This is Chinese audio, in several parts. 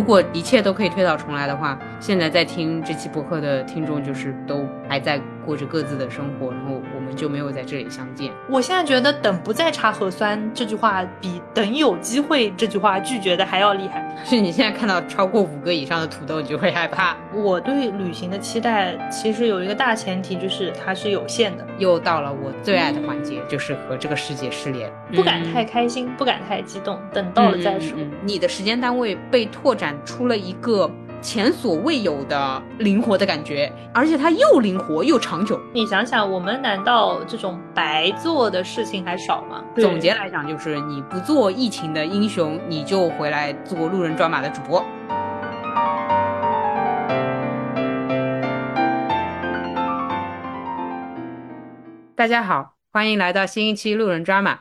如果一切都可以推倒重来的话，现在在听这期播客的听众就是都还在过着各自的生活，然后我们就没有在这里相见。我现在觉得“等不再查核酸”这句话比“等有机会”这句话拒绝的还要厉害。是你现在看到超过五个以上的土豆，你就会害怕。我对旅行的期待其实有一个大前提，就是它是有限的。又到了我最爱的环节，就是和这个世界失联，不敢太开心，不敢太激动，等到了再说。你的时间单位被拓展出了一个前所未有的灵活的感觉，而且它又灵活又长久。你想想，我们难道这种白做的事情还少吗？总结来讲，就是你不做疫情的英雄，你就回来做路人抓马的主播。大家好，欢迎来到新一期路人抓马。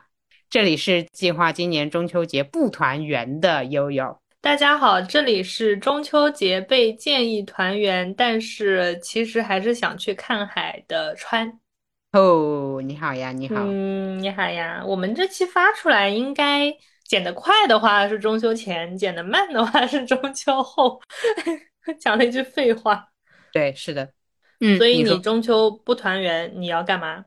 这里是计划今年中秋节不团圆的悠悠。大家好，这里是中秋节被建议团圆，但是其实还是想去看海的川。哦，你好呀，你好，嗯，你好呀。我们这期发出来，应该剪得快的话是中秋前，剪得慢的话是中秋后。讲了一句废话。对，是的，嗯。所以你中秋不团圆，你要干嘛？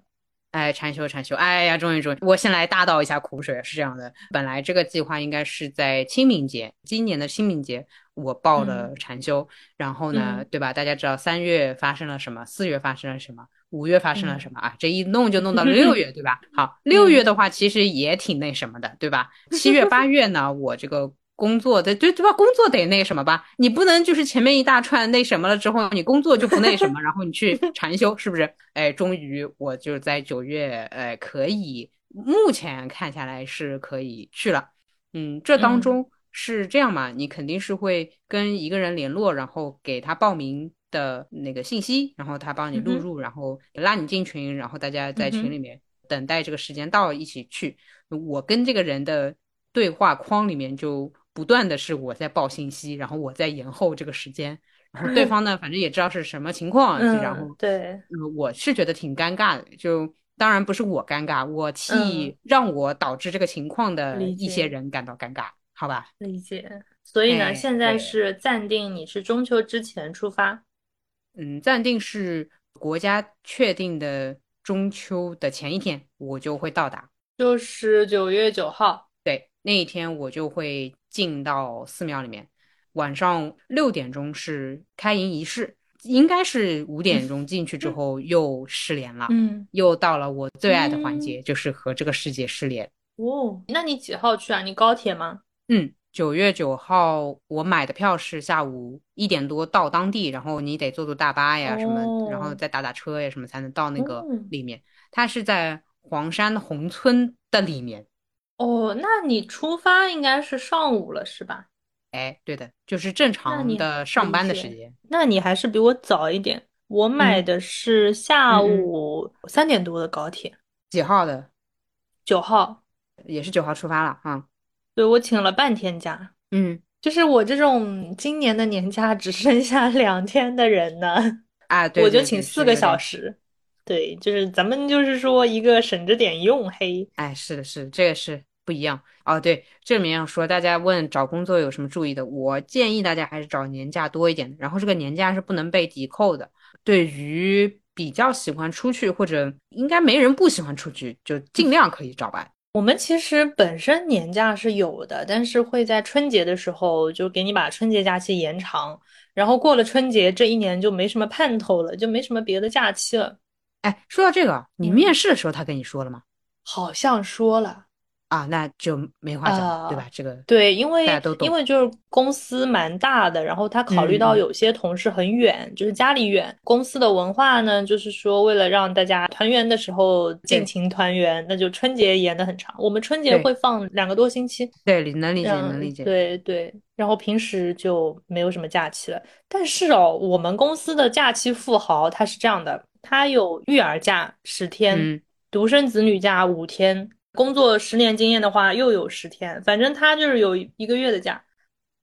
哎，禅修禅修，哎呀，终于终于，我先来大倒一下苦水。是这样的，本来这个计划应该是在清明节，今年的清明节我报了禅修，然后呢，对吧？大家知道三月发生了什么，四月发生了什么，五月发生了什么啊？这一弄就弄到了六月，对吧？好，六月的话其实也挺那什么的，对吧？七月八月呢，我这个。工作的对对吧？工作得那什么吧？你不能就是前面一大串那什么了之后，你工作就不那什么，然后你去禅修，是不是？哎，终于我就在九月，哎，可以目前看下来是可以去了。嗯，这当中是这样嘛？你肯定是会跟一个人联络，然后给他报名的那个信息，然后他帮你录入，然后拉你进群，然后大家在群里面等待这个时间到一起去。我跟这个人的对话框里面就。不断的是我在报信息，然后我在延后这个时间，然后对方呢，反正也知道是什么情况，然后对，我是觉得挺尴尬的。就当然不是我尴尬，我替让我导致这个情况的一些人感到尴尬，好吧？理解。所以呢，现在是暂定你是中秋之前出发，嗯，暂定是国家确定的中秋的前一天，我就会到达，就是九月九号。对，那一天我就会。进到寺庙里面，晚上六点钟是开营仪式，应该是五点钟进去之后又失联了，嗯，又到了我最爱的环节，就是和这个世界失联。哦，那你几号去啊？你高铁吗？嗯，九月九号我买的票是下午一点多到当地，然后你得坐坐大巴呀什么，然后再打打车呀什么才能到那个里面。它是在黄山红村的里面。哦，那你出发应该是上午了，是吧？哎，对的，就是正常的上班的时间。那你还是比我早一点。我买的是下午三点多的高铁。几号的？九号，也是九号出发了啊。对，我请了半天假。嗯，就是我这种今年的年假只剩下两天的人呢。啊，我就请四个小时。对，就是咱们就是说一个省着点用，嘿。哎，是的，是的，这个是。不一样哦，对，这里面要说，大家问找工作有什么注意的？我建议大家还是找年假多一点的，然后这个年假是不能被抵扣的。对于比较喜欢出去，或者应该没人不喜欢出去，就尽量可以找吧。我们其实本身年假是有的，但是会在春节的时候就给你把春节假期延长，然后过了春节这一年就没什么盼头了，就没什么别的假期了。哎，说到这个，你面试的时候他跟你说了吗？好像说了。啊，那就没话讲，对吧？这个对，因为因为就是公司蛮大的，然后他考虑到有些同事很远，就是家里远，公司的文化呢，就是说为了让大家团圆的时候尽情团圆，那就春节延的很长。我们春节会放两个多星期，对，能理解，能理解。对对，然后平时就没有什么假期了。但是哦，我们公司的假期富豪他是这样的，他有育儿假十天，独生子女假五天。工作十年经验的话，又有十天，反正他就是有一个月的假，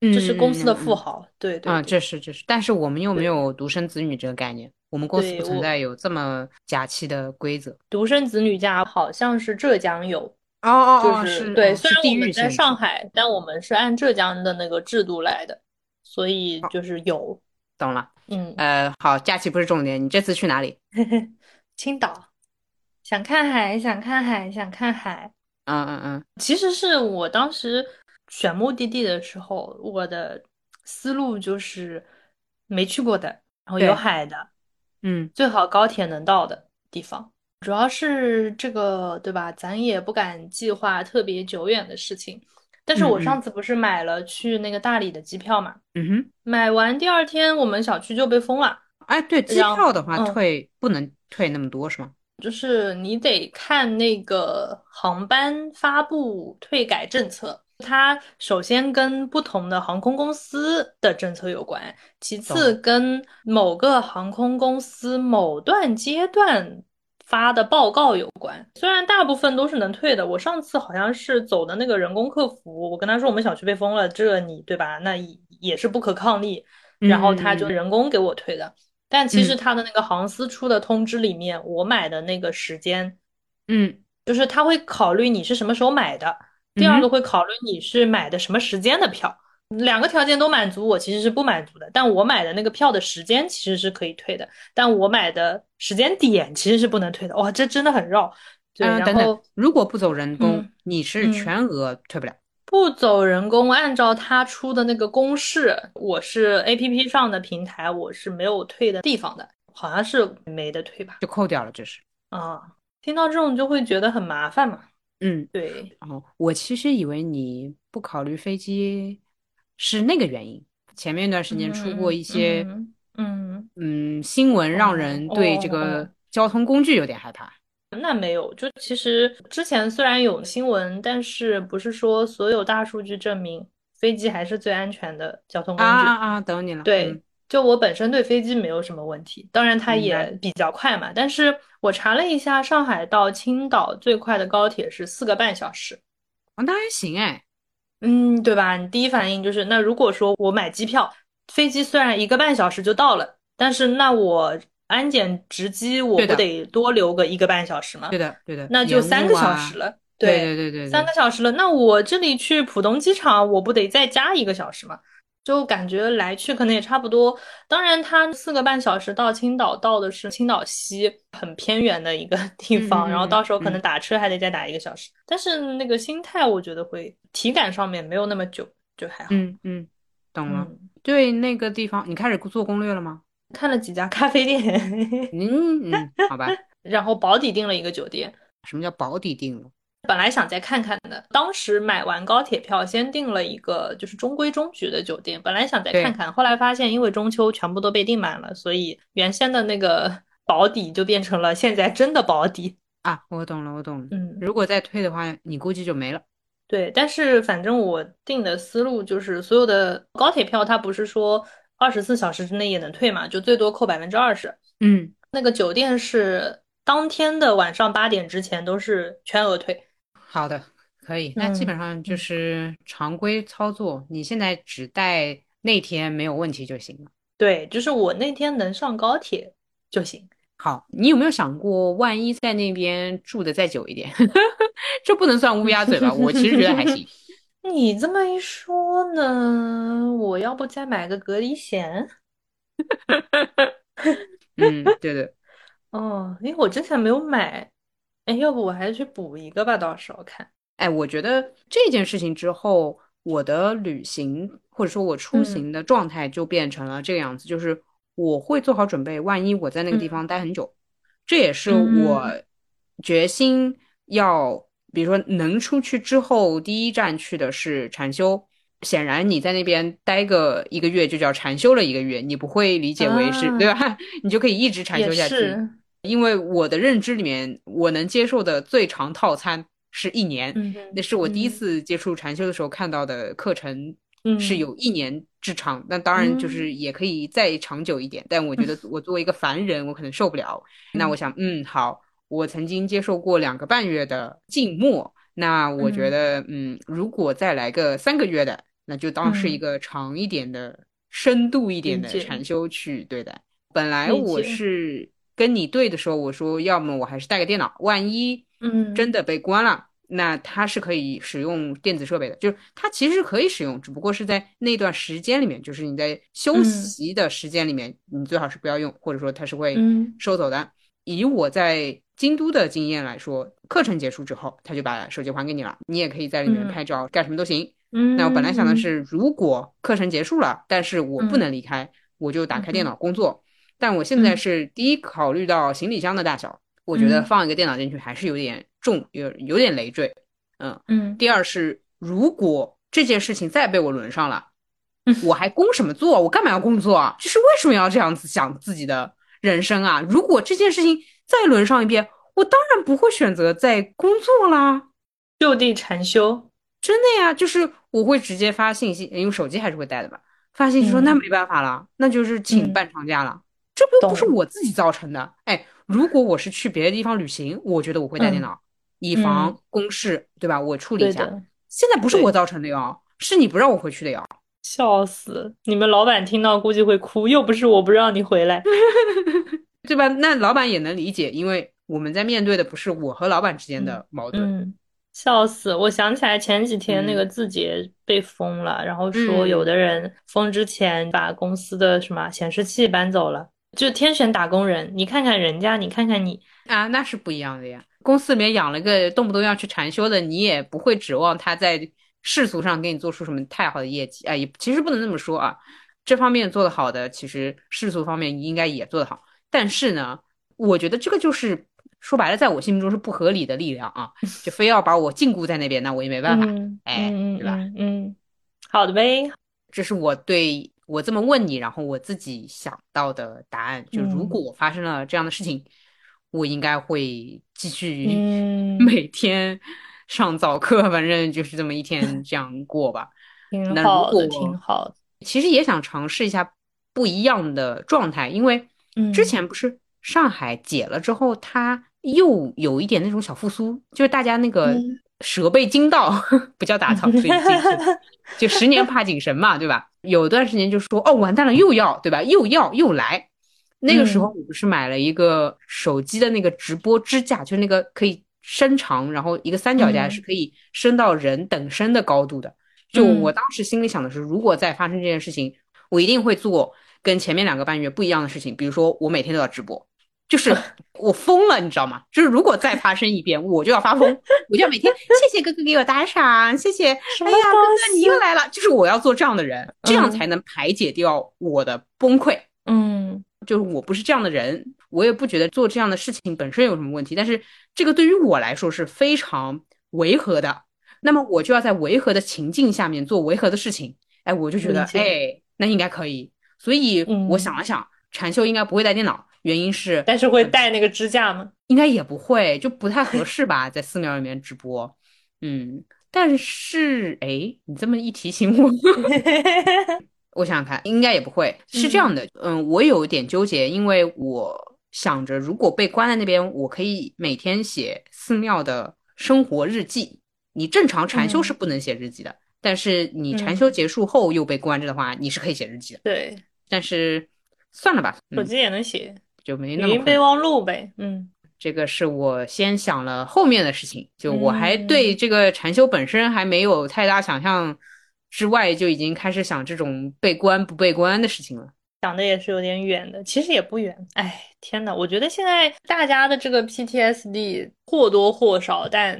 这是公司的富豪。对对啊，这是这是，但是我们又没有独生子女这个概念，我们公司不存在有这么假期的规则。独生子女假好像是浙江有哦哦哦，就是对，虽然我们在上海，但我们是按浙江的那个制度来的。所以就是有。懂了，嗯，呃，好，假期不是重点，你这次去哪里？青岛，想看海，想看海，想看海。嗯嗯嗯，其实是我当时选目的地的时候，我的思路就是没去过的，然后有海的，嗯，最好高铁能到的地方。主要是这个，对吧？咱也不敢计划特别久远的事情。但是我上次不是买了去那个大理的机票嘛？嗯哼，买完第二天我们小区就被封了。哎，对，机票的话退不能退那么多是吗？就是你得看那个航班发布退改政策，它首先跟不同的航空公司的政策有关，其次跟某个航空公司某段阶段。发的报告有关，虽然大部分都是能退的。我上次好像是走的那个人工客服，我跟他说我们小区被封了，这你对吧？那也是不可抗力，然后他就人工给我退的。但其实他的那个航司出的通知里面，我买的那个时间，嗯，就是他会考虑你是什么时候买的，第二个会考虑你是买的什么时间的票。两个条件都满足，我其实是不满足的。但我买的那个票的时间其实是可以退的，但我买的时间点其实是不能退的。哇，这真的很绕。对，然后如果不走人工，你是全额退不了。不走人工，按照他出的那个公式，我是 A P P 上的平台，我是没有退的地方的，好像是没得退吧？就扣掉了，这是。啊，听到这种就会觉得很麻烦嘛。嗯，对。哦，我其实以为你不考虑飞机。是那个原因，前面一段时间出过一些，嗯嗯，新闻让人对这个交通工具有点害怕。那没有，就其实之前虽然有新闻，但是不是说所有大数据证明飞机还是最安全的交通工具啊啊！等你了。对，就我本身对飞机没有什么问题，当然它也比较快嘛。但是我查了一下，上海到青岛最快的高铁是四个半小时。哦，那还行哎。嗯，对吧？你第一反应就是，那如果说我买机票，飞机虽然一个半小时就到了，但是那我安检值机我不得多留个一个半小时吗？对的，对的，那就三个小时了。对对对对，三个小时了。那我这里去浦东机场，我不得再加一个小时吗？就感觉来去可能也差不多，当然它四个半小时到青岛，到的是青岛西很偏远的一个地方，然后到时候可能打车还得再打一个小时。但是那个心态我觉得会体感上面没有那么久，就还好。嗯嗯，懂了。对那个地方，你开始做攻略了吗？看了几家咖啡店。嗯嗯，好吧。然后保底订了一个酒店。什么叫保底订了？本来想再看看的，当时买完高铁票，先订了一个就是中规中矩的酒店。本来想再看看，后来发现因为中秋全部都被订满了，所以原先的那个 保底就变成了现在真的保底啊！我懂了，我懂了。嗯，如果再退的话，你估计就没了。对，但是反正我定的思路就是，所有的高铁票它不是说二十四小时之内也能退嘛，就最多扣百分之二十。嗯，那个酒店是当天的晚上八点之前都是全额退。好的，可以，那基本上就是常规操作。你现在只带那天没有问题就行了。对，就是我那天能上高铁就行。好，你有没有想过，万一在那边住的再久一点，这不能算乌鸦嘴吧？我其实觉得还行。你这么一说呢，我要不再买个隔离险？嗯，对的。哦，因为我之前没有买。哎，要不我还是去补一个吧，到时候看。哎，我觉得这件事情之后，我的旅行或者说我出行的状态就变成了这个样子，就是我会做好准备，万一我在那个地方待很久，这也是我决心要，比如说能出去之后第一站去的是禅修。显然你在那边待个一个月就叫禅修了一个月，你不会理解为是对吧？你就可以一直禅修下去。因为我的认知里面，我能接受的最长套餐是一年，那是我第一次接触禅修的时候看到的课程，是有一年之长。那当然就是也可以再长久一点，但我觉得 我作为一个凡人，我可能受不了。那我想，嗯，好，我曾经接受过两个半月的静默，那我觉得，嗯，如果再来个三个月的，那就当是一个长一点的、深度一点的禅修去对待。本来我是。跟你对的时候，我说要么我还是带个电脑，万一嗯。真的被关了，那它是可以使用电子设备的，就是它其实是可以使用，只不过是在那段时间里面，就是你在休息的时间里面，你最好是不要用，或者说它是会收走的。以我在京都的经验来说，课程结束之后，他就把手机还给你了，你也可以在里面拍照，干什么都行。嗯，那我本来想的是，如果课程结束了，但是我不能离开，我就打开电脑工作。但我现在是第一考虑到行李箱的大小，我觉得放一个电脑进去还是有点重，有有点累赘。嗯嗯。第二是，如果这件事情再被我轮上了，我还工什么作？我干嘛要工作啊？就是为什么要这样子想自己的人生啊？如果这件事情再轮上一遍，我当然不会选择再工作啦，就地禅修。真的呀，就是我会直接发信息，因为手机还是会带的吧。发信息说那没办法了，那就是请半长假了。这不又不是我自己造成的。哎，如果我是去别的地方旅行，我觉得我会带电脑，以防公事，对吧？我处理一下。现在不是我造成的哟，是你不让我回去的哟。笑死！你们老板听到估计会哭，又不是我不让你回来，对吧？那老板也能理解，因为我们在面对的不是我和老板之间的矛盾。嗯笑死！我想起来前几天那个字节被封了，然后说有的人封之前把公司的什么显示器搬走了，就天选打工人。你看看人家，你看看你啊，那是不一样的呀。公司里面养了个动不动要去禅修的，你也不会指望他在世俗上给你做出什么太好的业绩啊。也其实不能这么说啊，这方面做得好的，其实世俗方面应该也做得好。但是呢，我觉得这个就是。说白了，在我心目中是不合理的力量啊，就非要把我禁锢在那边，那我也没办法，哎，对吧？嗯，好的呗，这是我对我这么问你，然后我自己想到的答案。就如果我发生了这样的事情，我应该会继续 每天上早课，反正就是这么一天这样过吧。挺好的，挺好的。其实也想尝试一下不一样的状态，因为之前不是上海解了之后，它。又有一点那种小复苏，就是大家那个蛇被惊到，不叫打草，就十年怕井绳嘛，对吧？有段时间就说哦，完蛋了，又要对吧？又要又来。那个时候我不是买了一个手机的那个直播支架，就是那个可以伸长，然后一个三脚架是可以伸到人等身的高度的。就我当时心里想的是，如果再发生这件事情，我一定会做跟前面两个半月不一样的事情，比如说我每天都要直播。就是 我疯了，你知道吗？就是如果再发生一遍，我就要发疯，我就要每天谢谢哥哥给我打赏，谢谢。哎呀，哥哥你又来了，就是我要做这样的人，这样才能排解掉我的崩溃。嗯，就是我不是这样的人，我也不觉得做这样的事情本身有什么问题，但是这个对于我来说是非常违和的。那么我就要在违和的情境下面做违和的事情。哎，我就觉得哎，那应该可以。所以我想了想，禅修应该不会带电脑。原因是，但是会带那个支架吗？应该也不会，就不太合适吧，在寺庙里面直播。嗯，但是哎，你这么一提醒我，我想想看，应该也不会。是这样的，嗯，我有点纠结，因为我想着，如果被关在那边，我可以每天写寺庙的生活日记。你正常禅修是不能写日记的，但是你禅修结束后又被关着的话，你是可以写日记的。对，但是算了吧，手机也能写。就没那么。语音备忘录呗，嗯，这个是我先想了后面的事情，就我还对这个禅修本身还没有太大想象之外，就已经开始想这种被关不被关的事情了。想的也是有点远的，其实也不远。哎，天呐，我觉得现在大家的这个 PTSD 或多或少，但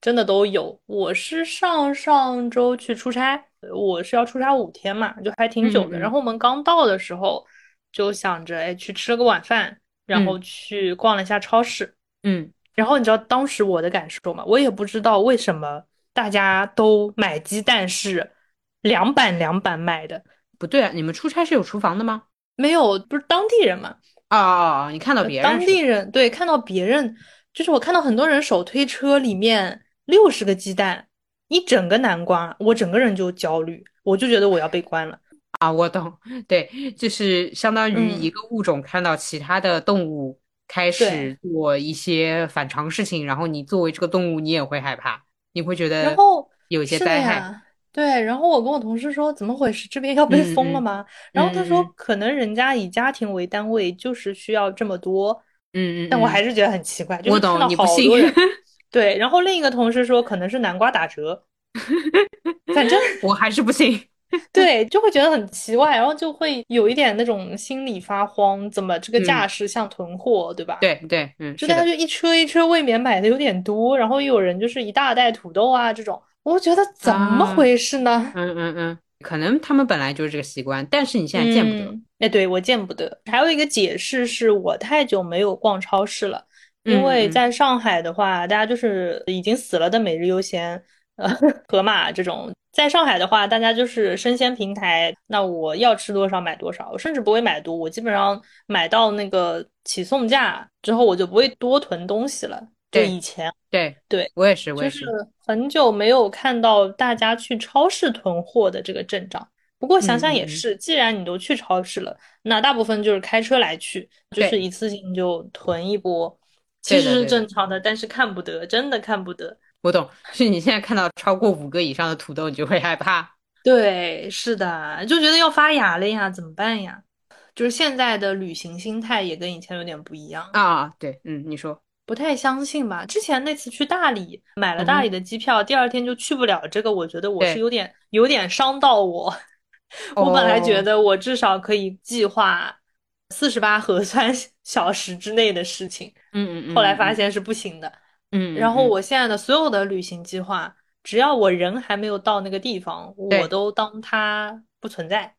真的都有。我是上上周去出差，我是要出差五天嘛，就还挺久的。然后我们刚到的时候。就想着哎，去吃了个晚饭，然后去逛了一下超市，嗯，然后你知道当时我的感受吗？我也不知道为什么大家都买鸡蛋是两板两板买的。不对啊，你们出差是有厨房的吗？没有，不是当地人嘛？啊啊啊！你看到别人？当地人对，看到别人，就是我看到很多人手推车里面六十个鸡蛋，一整个南瓜，我整个人就焦虑，我就觉得我要被关了。啊，我懂，对，就是相当于一个物种看到其他的动物开始做一些反常事情，然后你作为这个动物，你也会害怕，你会觉得然后有些灾害。对，然后我跟我同事说，怎么回事？这边要被封了吗？然后他说，可能人家以家庭为单位，就是需要这么多。嗯嗯。但我还是觉得很奇怪，就是看到好多人，对，然后另一个同事说可能是南瓜打折，反正我还是不信。对，就会觉得很奇怪，然后就会有一点那种心里发慌，怎么这个架势像囤货，对吧？对对，嗯，就大家就一车一车未免买的有点多，然后又有人就是一大袋土豆啊这种，我觉得怎么回事呢？嗯嗯嗯，可能他们本来就是这个习惯，但是你现在见不得。哎，对我见不得。还有一个解释是我太久没有逛超市了，因为在上海的话，大家就是已经死了的每日优鲜。呃，盒马这种，在上海的话，大家就是生鲜平台，那我要吃多少买多少，我甚至不会买多，我基本上买到那个起送价之后，我就不会多囤东西了。就以前，对对，我也是，我也是，很久没有看到大家去超市囤货的这个阵仗。不过想想也是，既然你都去超市了，那大部分就是开车来去，就是一次性就囤一波，其实是正常的，但是看不得，真的看不得。我懂，是你现在看到超过五个以上的土豆，你就会害怕。对，是的，就觉得要发芽了呀，怎么办呀？就是现在的旅行心态也跟以前有点不一样啊。对，嗯，你说不太相信吧？之前那次去大理，买了大理的机票，第二天就去不了。这个我觉得我是有点有点伤到我。我本来觉得我至少可以计划四十八 核酸小时之内的事情，嗯嗯，后来发现是不行的。嗯，然后我现在的所有的旅行计划，只要我人还没有到那个地方，我都当它不存在。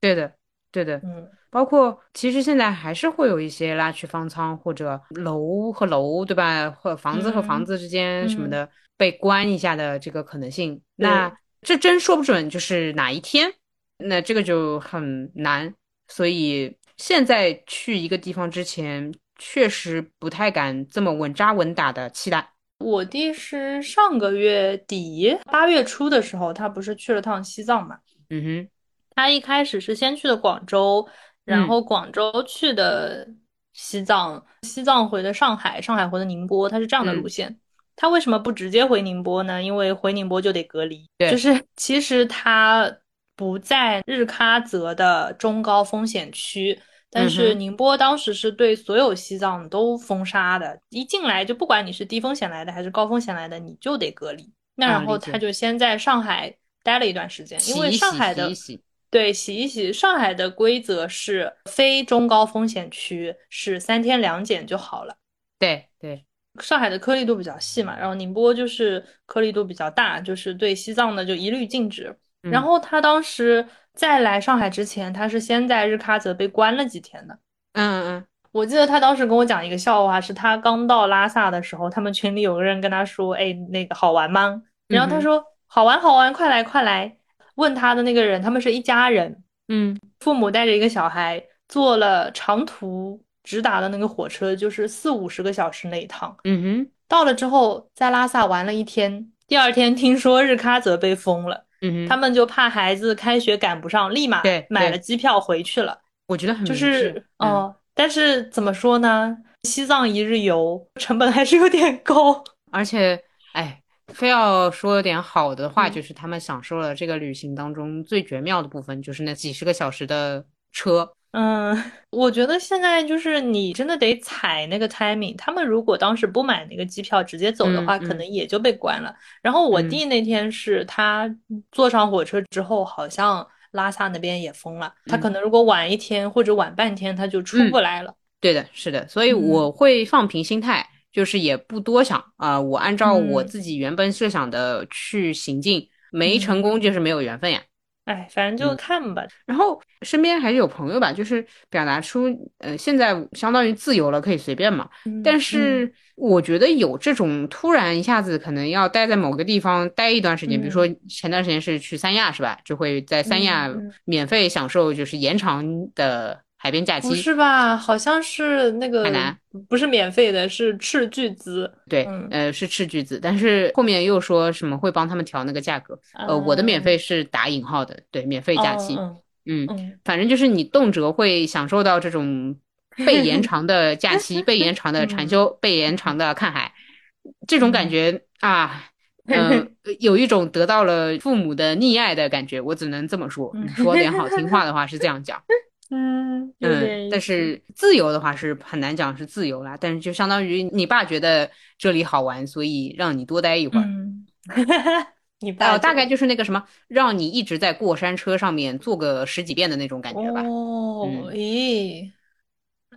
对的，对的，嗯，包括其实现在还是会有一些拉去方舱或者楼和楼，对吧？或房子和房子之间什么的被关一下的这个可能性。那这真说不准就是哪一天，那这个就很难。所以现在去一个地方之前。确实不太敢这么稳扎稳打的期待。我弟是上个月底八月初的时候，他不是去了趟西藏嘛？嗯哼，他一开始是先去的广州，然后广州去的西藏，西藏回的上海，上海回的宁波，他是这样的路线。他为什么不直接回宁波呢？因为回宁波就得隔离。对，就是 其实他不在日喀则的中高风险区。但是宁波当时是对所有西藏都封杀的，一进来就不管你是低风险来的还是高风险来的，你就得隔离。那然后他就先在上海待了一段时间，因为上海的对洗一洗，上海的规则是非中高风险区是三天两检就好了。对对，上海的颗粒度比较细嘛，然后宁波就是颗粒度比较大，就是对西藏的就一律禁止。然后他当时。在来上海之前，他是先在日喀则被关了几天的。嗯嗯，我记得他当时跟我讲一个笑话，是他刚到拉萨的时候，他们群里有个人跟他说：“哎，那个好玩吗？”然后他说：“好玩，好玩，快来，快来。”问他的那个人，他们是一家人，嗯，父母带着一个小孩，坐了长途直达的那个火车，就是四五十个小时那一趟。嗯哼，到了之后，在拉萨玩了一天，第二天听说日喀则被封了。嗯，他们就怕孩子开学赶不上，立马买了机票回去了。我觉得很就是哦，但是怎么说呢？西藏一日游成本还是有点高，而且，哎，非要说点好的话，就是他们享受了这个旅行当中最绝妙的部分，就是那几十个小时的车。嗯，我觉得现在就是你真的得踩那个 timing。他们如果当时不买那个机票直接走的话，可能也就被关了。然后我弟那天是他坐上火车之后，好像拉萨那边也封了。他可能如果晚一天或者晚半天，他就出不来了。对的，是的。所以我会放平心态，就是也不多想啊。我按照我自己原本设想的去行进，没成功就是没有缘分呀。哎，反正就看吧。然后身边还是有朋友吧，就是表达出，呃，现在相当于自由了，可以随便嘛。但是我觉得有这种突然一下子可能要待在某个地方待一段时间，比如说前段时间是去三亚是吧？就会在三亚免费享受就是延长的。海边假期不是吧？好像是那个海南，不是免费的，是斥巨资。对，呃，是斥巨资，但是后面又说什么会帮他们调那个价格。呃，我的免费是打引号的，对，免费假期。嗯，反正就是你动辄会享受到这种被延长的假期、被延长的禅修、被延长的看海，这种感觉啊，嗯，有一种得到了父母的溺爱的感觉。我只能这么说，说点好听话的话 是这样讲。嗯嗯，但是自由的话是很难讲是自由啦，但是就相当于你爸觉得这里好玩，所以让你多待一会儿。你爸大概就是那个什么，让你一直在过山车上面坐个十几遍的那种感觉吧。哦，咦，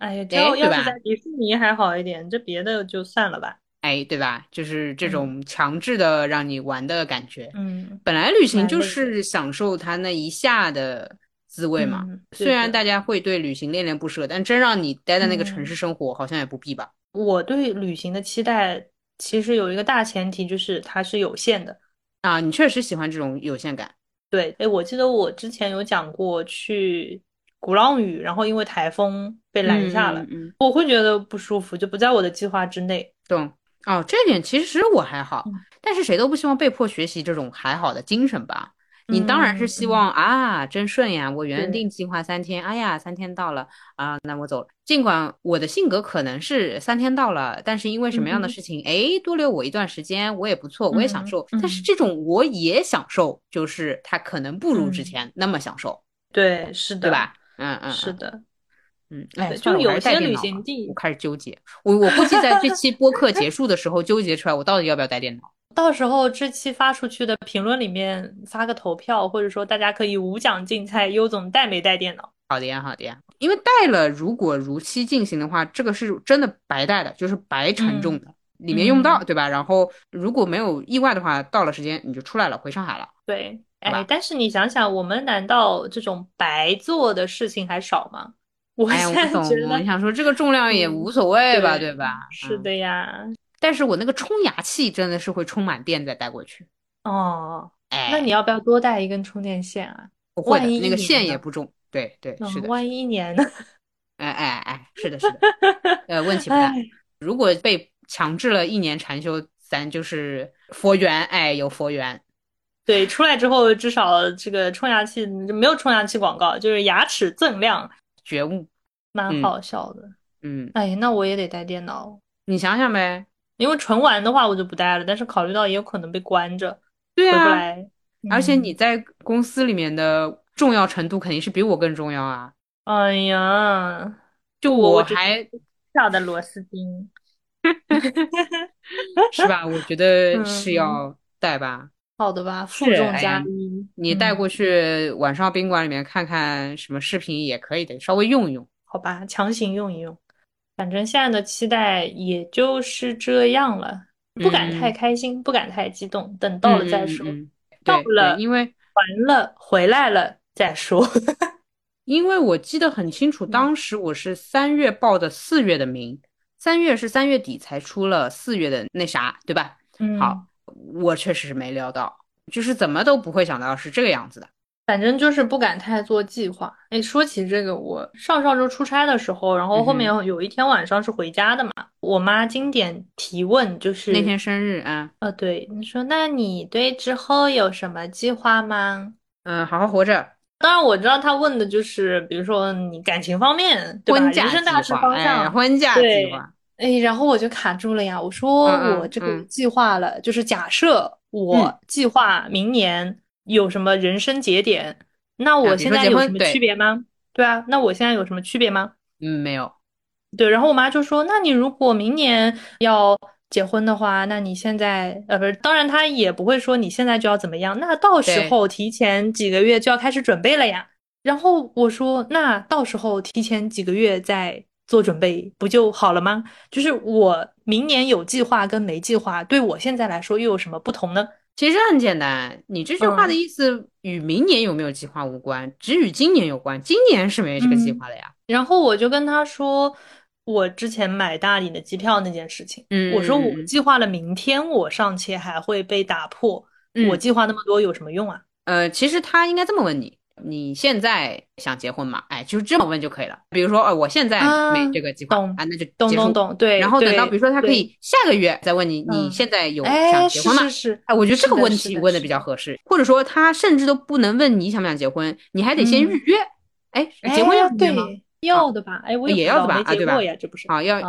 哎呀，这要是在迪士尼还好一点，这别的就算了吧。哎，对吧？就是这种强制的让你玩的感觉。嗯，本来旅行就是享受它那一下的滋味嘛。虽然大家会对旅行恋恋不舍，但真让你待在那个城市生活，好像也不必吧。我对旅行的期待其实有一个大前提，就是它是有限的。啊，你确实喜欢这种有限感。对，哎，我记得我之前有讲过去鼓浪屿，然后因为台风被拦下了，我会觉得不舒服，就不在我的计划之内。懂。哦，这点其实我还好，但是谁都不希望被迫学习这种还好的精神吧？你当然是希望啊，真顺呀！我原定计划三天，哎呀，三天到了啊，那我走了。尽管我的性格可能是三天到了，但是因为什么样的事情，哎，多留我一段时间，我也不错，我也享受。但是这种我也享受，就是它可能不如之前那么享受。对，是的，对吧？嗯嗯，是的。嗯，哎，就有些旅行地，我开始纠结。我我估计在这期播客结束的时候，纠结出来我到底要不要带电脑。到时候这期发出去的评论里面发个投票，或者说大家可以无奖竞猜，优总带没带电脑？好的呀，好的呀。因为带了，如果如期进行的话，这个是真的白带的，就是白沉重的，里面用不到，对吧？然后如果没有意外的话，到了时间你就出来了，回上海了。对，哎，但是你想想，我们难道这种白做的事情还少吗？哎呀，我懂，你想说这个重量也无所谓吧，对吧？是的呀，但是我那个冲牙器真的是会充满电再带过去。哦，哎，那你要不要多带一根充电线啊？不会的，那个线也不重。对对，是的。万一一年呢？哎哎哎，是的，是的。呃，问题不大。如果被强制了一年禅修，咱就是佛缘。哎，有佛缘。对，出来之后至少这个冲牙器没有冲牙器广告，就是牙齿锃亮。觉悟，蛮好笑的。嗯，哎，那我也得带电脑。你想想呗，因为纯玩的话我就不带了。但是考虑到也有可能被关着，对回不来。而且你在公司里面的重要程度肯定是比我更重要啊。哎呀，就我还小的螺丝钉，是吧？我觉得 是要带吧。好的吧，负重加一，你带过去晚上宾馆里面看看什么视频也可以的，稍微用一用，好吧，强行用一用。反正现在的期待也就是这样了，不敢太开心，不敢太激动，等到了再说。到了，因为完了回来了再说。因为我记得很清楚，当时我是三月报的四月的名，三月是三月底才出了四月的那啥，对吧？嗯，好。我确实是没料到，就是怎么都不会想到是这个样子的。反正就是不敢太做计划。哎，说起这个，我上上周出差的时候，然后后面有一天晚上是回家的嘛，我妈经典提问就是那天生日啊，呃，对，你说那你对之后有什么计划吗？嗯，好好活着。当然我知道她问的就是，比如说你感情方面，对吧？人生大事方向，婚嫁计划。哎，然后我就卡住了呀！我说我这个计划了，就是假设我计划明年有什么人生节点，那我现在有什么区别吗？对啊，那我现在有什么区别吗？嗯，没有。对，然后我妈就说：“那你如果明年要结婚的话，那你现在呃，不是，当然她也不会说你现在就要怎么样，那到时候提前几个月就要开始准备了呀。”然后我说：“那到时候提前几个月再。”做准备不就好了吗？就是我明年有计划跟没计划，对我现在来说又有什么不同呢？其实很简单，你这句话的意思与明年有没有计划无关，只与今年有关。今年是没这个计划的呀。然后我就跟他说，我之前买大理的机票那件事情，嗯，我说我计划了明天，我尚且还会被打破，我计划那么多有什么用啊？呃，其实他应该这么问你。你现在想结婚吗？哎，就是这么问就可以了。比如说，呃，我现在没这个计划啊，那就懂懂懂。对，然后等到比如说他可以下个月再问你，你现在有想结婚吗？是是。哎，我觉得这个问题问的比较合适。或者说他甚至都不能问你想不想结婚，你还得先预约。哎，结婚要预约吗？要的吧，哎，我也要的吧，啊，对吧？这不是好要，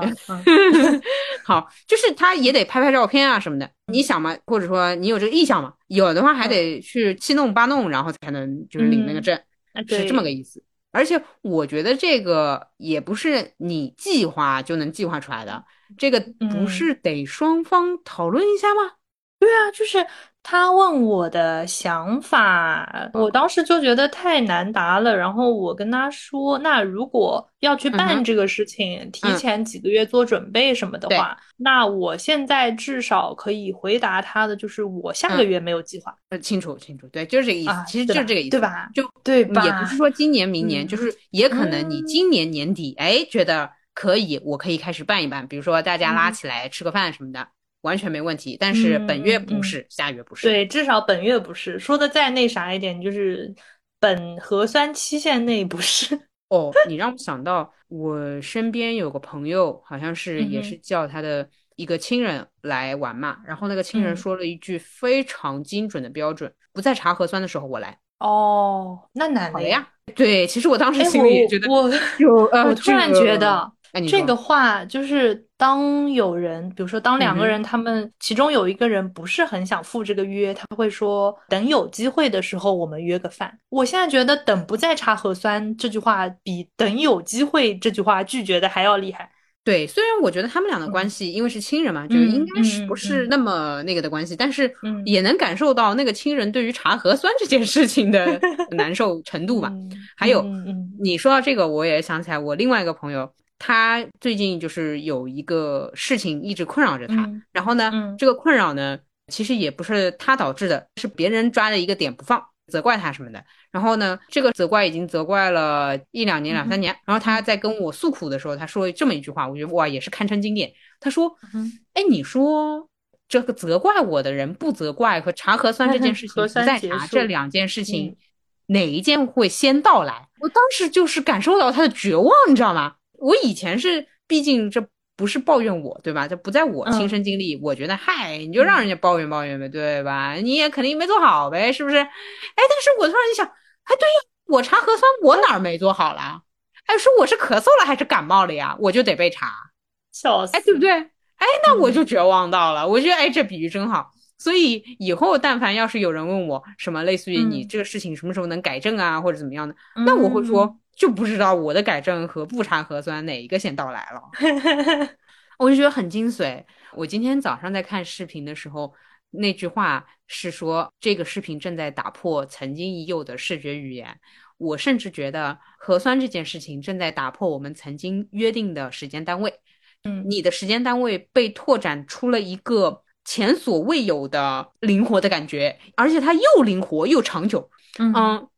好，就是他也得拍拍照片啊什么的。你想嘛，或者说你有这个意向嘛？有的话还得去七弄八弄，然后才能就是领那个证，是这么个意思。而且我觉得这个也不是你计划就能计划出来的，这个不是得双方讨论一下吗？对啊，就是他问我的想法，我当时就觉得太难答了。然后我跟他说，那如果要去办这个事情，提前几个月做准备什么的话，那我现在至少可以回答他的，就是我下个月没有计划。呃，清楚清楚，对，就是这个意思。其实就是这个意思，对吧？就对，也不是说今年明年，就是也可能你今年年底，哎，觉得可以，我可以开始办一办，比如说大家拉起来吃个饭什么的。完全没问题，但是本月不是，下月不是。对，至少本月不是。说的再那啥一点，就是本核酸期限内不是。哦，你让我想到我身边有个朋友，好像是也是叫他的一个亲人来玩嘛，然后那个亲人说了一句非常精准的标准：不在查核酸的时候我来。哦，那难了呀。对，其实我当时心里也觉得，我有呃，我突然觉得。这个话就是，当有人，比如说，当两个人，他们其中有一个人不是很想赴这个约，他会说，等有机会的时候我们约个饭。我现在觉得，等不再查核酸这句话，比等有机会这句话拒绝的还要厉害。对，虽然我觉得他们俩的关系，因为是亲人嘛，就应该是不是那么那个的关系，但是也能感受到那个亲人对于查核酸这件事情的 难受程度吧。还有，你说到这个，我也想起来我另外一个朋友。他最近就是有一个事情一直困扰着他，然后呢，这个困扰呢，其实也不是他导致的，是别人抓着一个点不放，责怪他什么的。然后呢，这个责怪已经责怪了一两年、两三年。然后他在跟我诉苦的时候，他说这么一句话，我觉得哇，也是堪称经典。他说：“哎，你说这个责怪我的人不责怪和查核酸这件事情不再查这两件事情，哪一件会先到来？”我当时就是感受到他的绝望，你知道吗？我以前是，毕竟这不是抱怨我，对吧？这不在我亲身经历，我觉得嗨，你就让人家抱怨抱怨呗，对吧？你也肯定没做好呗，是不是？哎，但是我突然一想，哎，对呀，我查核酸，我哪儿没做好了？哎，说我是咳嗽了还是感冒了呀？我就得被查，笑死，哎，对不对？哎，那我就绝望到了。我觉得，哎，这比喻真好。所以以后但凡要是有人问我什么类似于你这个事情什么时候能改正啊，或者怎么样的，那我会说。就不知道我的改正和不查核酸哪一个先到来了，我就觉得很精髓。我今天早上在看视频的时候，那句话是说这个视频正在打破曾经已有的视觉语言。我甚至觉得核酸这件事情正在打破我们曾经约定的时间单位。嗯，你的时间单位被拓展出了一个前所未有的灵活的感觉，而且它又灵活又长久。嗯，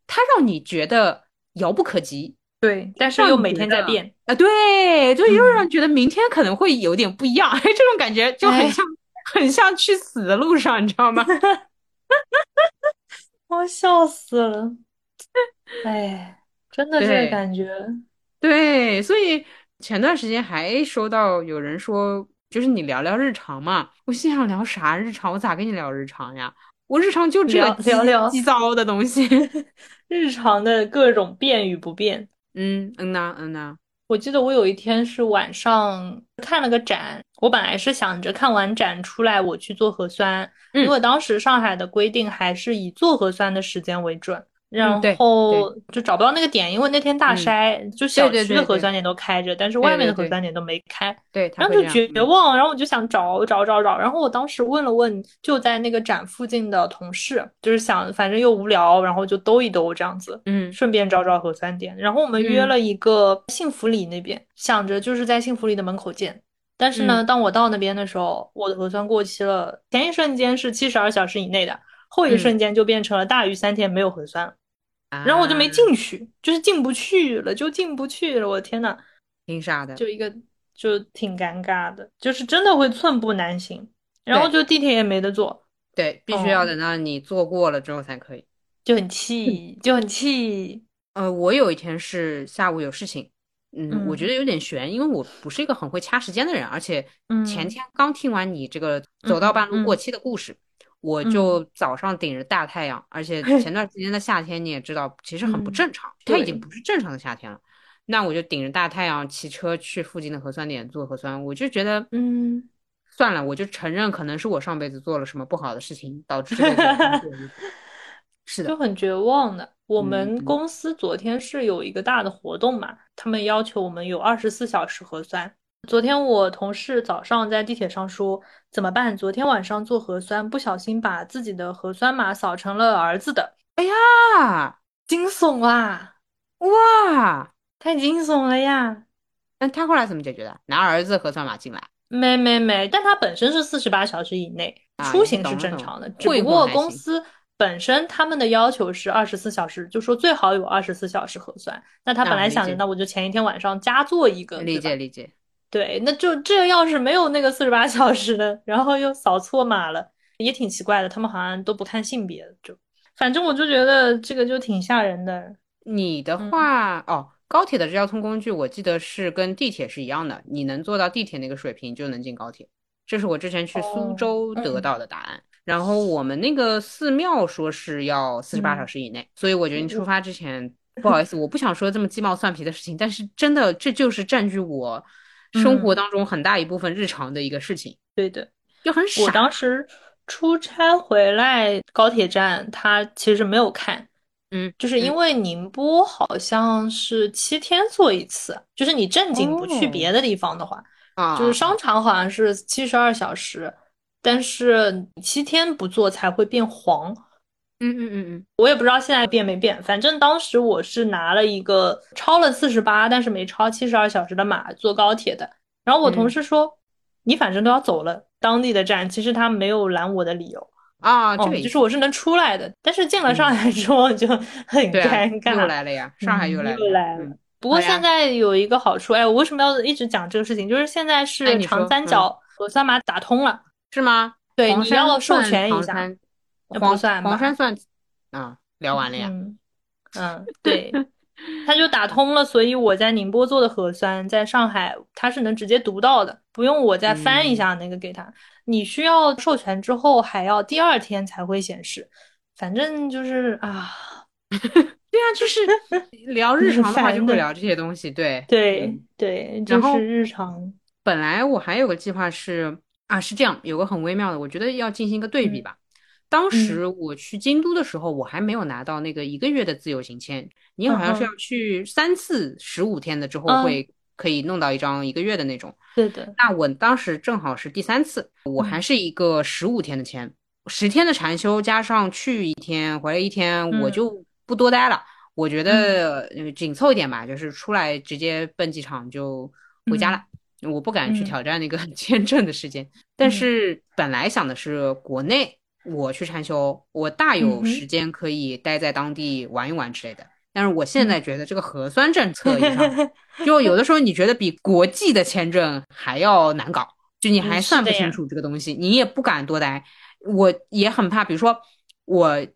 它让你觉得。遥不可及，对，但是又每天在变。啊，对，就又让人觉得明天可能会有点不一样，哎，这种感觉就很像，很像去死的路上，你知道吗？我笑死了，哎，真的这个感觉，对，所以前段时间还收到有人说，就是你聊聊日常嘛，我心想聊啥日常，我咋跟你聊日常呀？我日常就这聊聊鸡糟的东西，日常的各种变与不变。嗯嗯呐嗯呐。我记得我有一天是晚上看了个展，我本来是想着看完展出来我去做核酸，因为当时上海的规定还是以做核酸的时间为准。然后就找不到那个点，因为那天大筛，就小区的核酸点都开着，但是外面的核酸点都没开。对，然后就绝望，然后我就想找找找找，然后我当时问了问就在那个展附近的同事，就是想反正又无聊，然后就兜一兜这样子，嗯，顺便找找核酸点。然后我们约了一个幸福里那边，想着就是在幸福里的门口见。但是呢，当我到那边的时候，我的核酸过期了，前一瞬间是七十二小时以内的，后一瞬间就变成了大于三天没有核酸了。然后我就没进去，就是进不去了，就进不去了。我的天呐，挺傻的，就一个就挺尴尬的，就是真的会寸步难行。然后就地铁也没得坐，对，必须要等到你坐过了之后才可以，就很气，就很气。呃，我有一天是下午有事情，嗯，我觉得有点悬，因为我不是一个很会掐时间的人，而且前天刚听完你这个走到半路过期的故事。我就早上顶着大太阳，而且前 段时间的夏天你也知道，其实很不正常，它已经不是正常的夏天了。那我就顶着大太阳骑车去附近的核酸点做核酸，我就觉得，嗯，算了，我就承认可能是我上辈子做了什么不好的事情，导致这个。是的，就很绝望的。我们公司昨天是有一个大的活动嘛，他们要求我们有二十四小时核酸。昨天我同事早上在地铁上说怎么办？昨天晚上做核酸不小心把自己的核酸码扫成了儿子的。哎呀，惊悚啊！哇，太惊悚了呀！那他后来怎么解决的？拿儿子核酸码进来？没没没，但他本身是四十八小时以内出行是正常的，只不过公司本身他们的要求是二十四小时，就说最好有二十四小时核酸。那他本来想着，那我就前一天晚上加做一个，理解理解。对，那就这要是没有那个四十八小时的，然后又扫错码了，也挺奇怪的。他们好像都不看性别，就反正我就觉得这个就挺吓人的。你的话哦，高铁的交通工具，我记得是跟地铁是一样的，你能做到地铁那个水平就能进高铁。这是我之前去苏州得到的答案。然后我们那个寺庙说是要四十八小时以内，所以我觉得你出发之前，不好意思，我不想说这么鸡毛蒜皮的事情，但是真的这就是占据我。生活当中很大一部分日常的一个事情，对的，就很傻。我当时出差回来，高铁站他其实没有看，嗯，就是因为宁波好像是七天做一次，就是你正经不去别的地方的话，啊，就是商场好像是七十二小时，但是七天不做才会变黄。嗯嗯嗯嗯，我也不知道现在变没变，反正当时我是拿了一个超了四十八，但是没超七十二小时的码坐高铁的。然后我同事说，你反正都要走了，当地的站其实他没有拦我的理由啊，就是我是能出来的。但是进了上海之后就很尴 尬，又来了呀，上海又来了。又来了不过现在有一个好处，哎，我为什么要一直讲这个事情？就是现在是长三角核酸码打通了，是吗？对，你要授权一下。黄算黄山算啊，聊完了呀。嗯，对，他就打通了，所以我在宁波做的核酸，在上海他是能直接读到的，不用我再翻一下那个给他。你需要授权之后，还要第二天才会显示。反正就是啊，对啊，就是 聊日常的话就会聊这些东西。对对对，就是日常。本来我还有个计划是啊，是这样，有个很微妙的，我觉得要进行一个对比吧。当时我去京都的时候，我还没有拿到那个一个月的自由行签。你好像是要去三次十五天的之后，会可以弄到一张一个月的那种。对的。那我当时正好是第三次，我还是一个十五天的签，十天的禅修加上去一天回来一天，我就不多待了。我觉得紧凑一点吧，就是出来直接奔机场就回家了。我不敢去挑战那个 签证的时间。但是本来想的是国内。我去禅修，我大有时间可以待在当地玩一玩之类的。但是我现在觉得这个核酸政 策，就有的时候你觉得比国际的签证还要难搞，就你还算不清楚这个东西，你也不敢多待。我也很怕，比如说我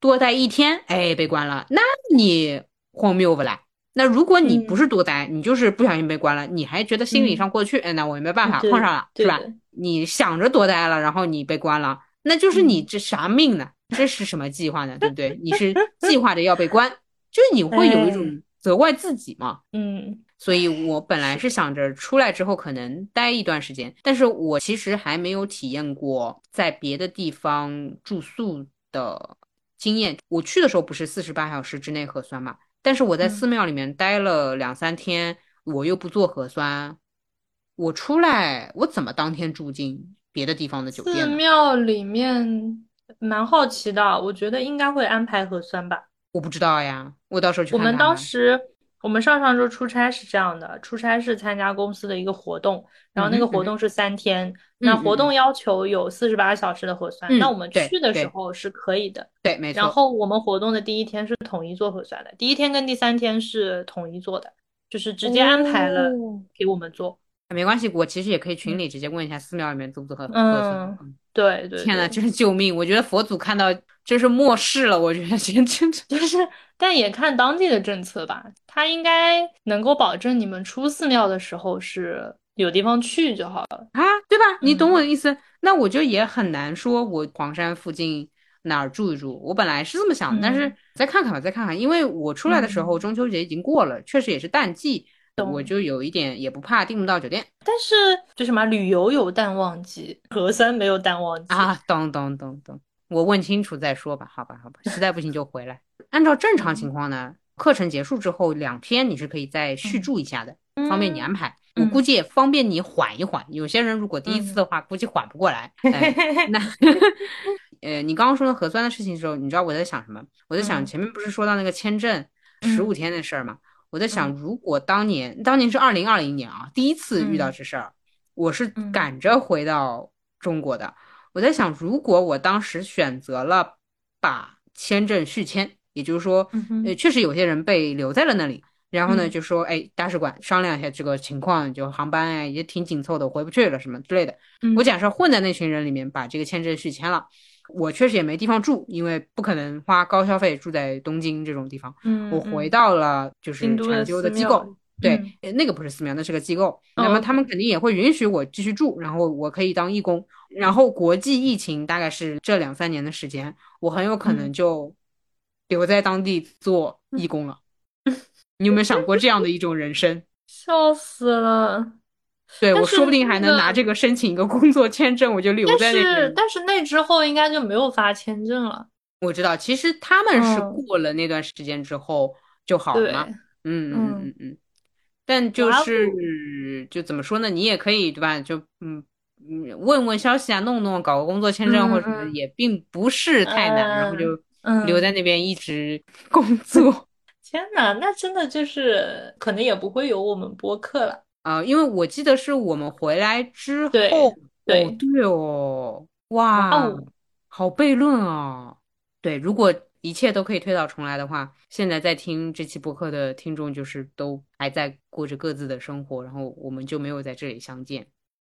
多待一天，哎，被关了，那你荒谬不来？那如果你不是多待，你就是不小心被关了，你还觉得心理上过得去？哎，那我也没办法，碰上了是吧？你想着多待了，然后你被关了。那就是你这啥命呢？这是什么计划呢？对不对？你是计划着要被关，就是你会有一种责怪自己嘛？嗯，所以我本来是想着出来之后可能待一段时间，但是我其实还没有体验过在别的地方住宿的经验。我去的时候不是四十八小时之内核酸嘛？但是我在寺庙里面待了两三天，我又不做核酸，我出来我怎么当天住进？别的地方的酒店，寺庙里面蛮好奇的，我觉得应该会安排核酸吧。我不知道呀，我到时候去。我们当时，我们上上周出差是这样的，出差是参加公司的一个活动，然后那个活动是三天，那活动要求有四十八小时的核酸，那我们去的时候是可以的，对，没错。然后我们活动的第一天是统一做核酸的，第一天跟第三天是统一做的，就是直接安排了给我们做。没关系，我其实也可以群里直接问一下寺庙里面做不做核核酸。嗯，对对。天呐，真是救命！我觉得佛祖看到就是末世了，我觉得真真的就是，但也看当地的政策吧。他应该能够保证你们出寺庙的时候是有地方去就好了啊，对吧？你懂我的意思？那我就也很难说，我黄山附近哪儿住一住。我本来是这么想，但是再看看吧，再看看。因为我出来的时候中秋节已经过了，确实也是淡季。我就有一点也不怕订不到酒店，但是就什么旅游有淡旺季，核酸没有淡旺季啊！懂懂懂懂，我问清楚再说吧，好吧，好吧，实在不行就回来。按照正常情况呢，课程结束之后两天你是可以再续住一下的，方便你安排。我估计也方便你缓一缓。有些人如果第一次的话，估计缓不过来。那，呃，你刚刚说的核酸的事情的时候，你知道我在想什么？我在想前面不是说到那个签证十五天的事儿吗？我在想，如果当年当年是二零二零年啊，第一次遇到这事儿，我是赶着回到中国的。我在想，如果我当时选择了把签证续签，也就是说，呃，确实有些人被留在了那里。然后呢，就说，哎，大使馆商量一下这个情况，就航班哎也挺紧凑的，回不去了什么之类的。我假设混在那群人里面，把这个签证续签了，我确实也没地方住，因为不可能花高消费住在东京这种地方。嗯，我回到了就是禅修的机构，对，那个不是寺庙，那是个机构。那么他们肯定也会允许我继续住，然后我可以当义工。然后国际疫情大概是这两三年的时间，我很有可能就留在当地做义工了。你有没有想过这样的一种人生？笑死了！对我说不定还能拿这个申请一个工作签证，我就留在那边。但是，但是那之后应该就没有发签证了。我知道，其实他们是过了那段时间之后就好了嘛。嗯嗯嗯嗯。但就是就怎么说呢？你也可以对吧？就嗯嗯问问消息啊，弄弄搞个工作签证或者什么也并不是太难，然后就留在那边一直工作。天呐，那真的就是可能也不会有我们播客了啊，因为我记得是我们回来之后，对对对哦，哇，好悖论啊！对，如果一切都可以推倒重来的话，现在在听这期播客的听众就是都还在过着各自的生活，然后我们就没有在这里相见。